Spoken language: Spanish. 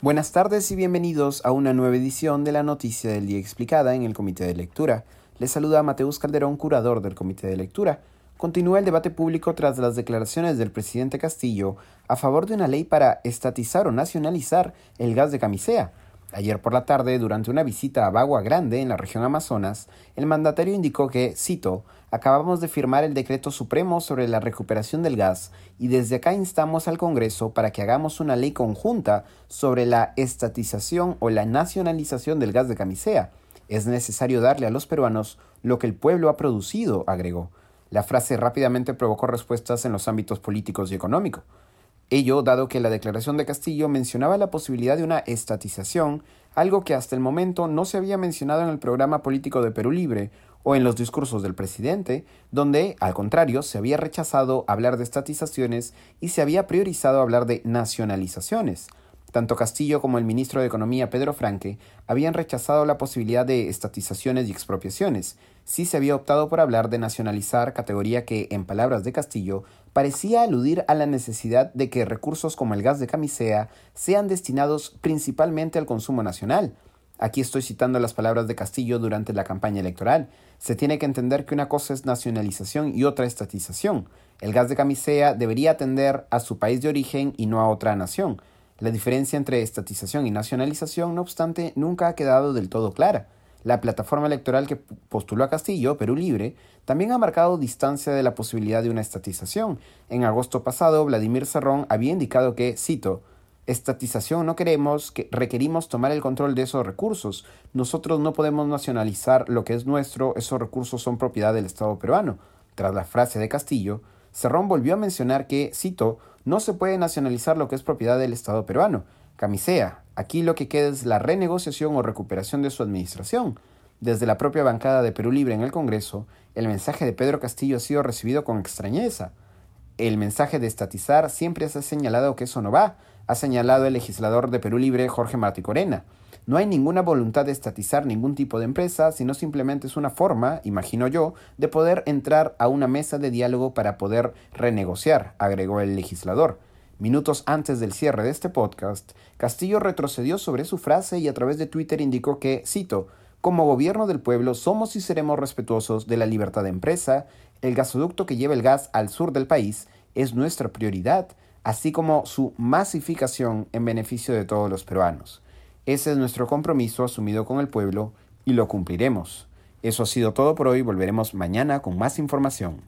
Buenas tardes y bienvenidos a una nueva edición de la Noticia del Día Explicada en el Comité de Lectura. Les saluda Mateus Calderón, curador del Comité de Lectura. Continúa el debate público tras las declaraciones del presidente Castillo a favor de una ley para estatizar o nacionalizar el gas de camisea. Ayer por la tarde, durante una visita a Bagua Grande en la región Amazonas, el mandatario indicó que, cito, acabamos de firmar el decreto supremo sobre la recuperación del gas y desde acá instamos al Congreso para que hagamos una ley conjunta sobre la estatización o la nacionalización del gas de camisea. Es necesario darle a los peruanos lo que el pueblo ha producido, agregó. La frase rápidamente provocó respuestas en los ámbitos políticos y económicos. Ello dado que la declaración de Castillo mencionaba la posibilidad de una estatización, algo que hasta el momento no se había mencionado en el programa político de Perú Libre o en los discursos del presidente, donde, al contrario, se había rechazado hablar de estatizaciones y se había priorizado hablar de nacionalizaciones. Tanto Castillo como el ministro de Economía Pedro Franque habían rechazado la posibilidad de estatizaciones y expropiaciones. Sí se había optado por hablar de nacionalizar, categoría que, en palabras de Castillo, parecía aludir a la necesidad de que recursos como el gas de camisea sean destinados principalmente al consumo nacional. Aquí estoy citando las palabras de Castillo durante la campaña electoral. Se tiene que entender que una cosa es nacionalización y otra estatización. El gas de camisea debería atender a su país de origen y no a otra nación. La diferencia entre estatización y nacionalización, no obstante, nunca ha quedado del todo clara. La plataforma electoral que postuló a Castillo, Perú Libre, también ha marcado distancia de la posibilidad de una estatización. En agosto pasado, Vladimir Serrón había indicado que, cito, estatización no queremos, que requerimos tomar el control de esos recursos. Nosotros no podemos nacionalizar lo que es nuestro, esos recursos son propiedad del Estado peruano. Tras la frase de Castillo, Cerrón volvió a mencionar que, cito, no se puede nacionalizar lo que es propiedad del Estado peruano. Camisea, aquí lo que queda es la renegociación o recuperación de su administración. Desde la propia bancada de Perú Libre en el Congreso, el mensaje de Pedro Castillo ha sido recibido con extrañeza. El mensaje de estatizar siempre se ha señalado que eso no va, ha señalado el legislador de Perú Libre Jorge Martí Corena. No hay ninguna voluntad de estatizar ningún tipo de empresa, sino simplemente es una forma, imagino yo, de poder entrar a una mesa de diálogo para poder renegociar, agregó el legislador. Minutos antes del cierre de este podcast, Castillo retrocedió sobre su frase y a través de Twitter indicó que, cito, como gobierno del pueblo somos y seremos respetuosos de la libertad de empresa, el gasoducto que lleva el gas al sur del país es nuestra prioridad, así como su masificación en beneficio de todos los peruanos. Ese es nuestro compromiso asumido con el pueblo y lo cumpliremos. Eso ha sido todo por hoy, volveremos mañana con más información.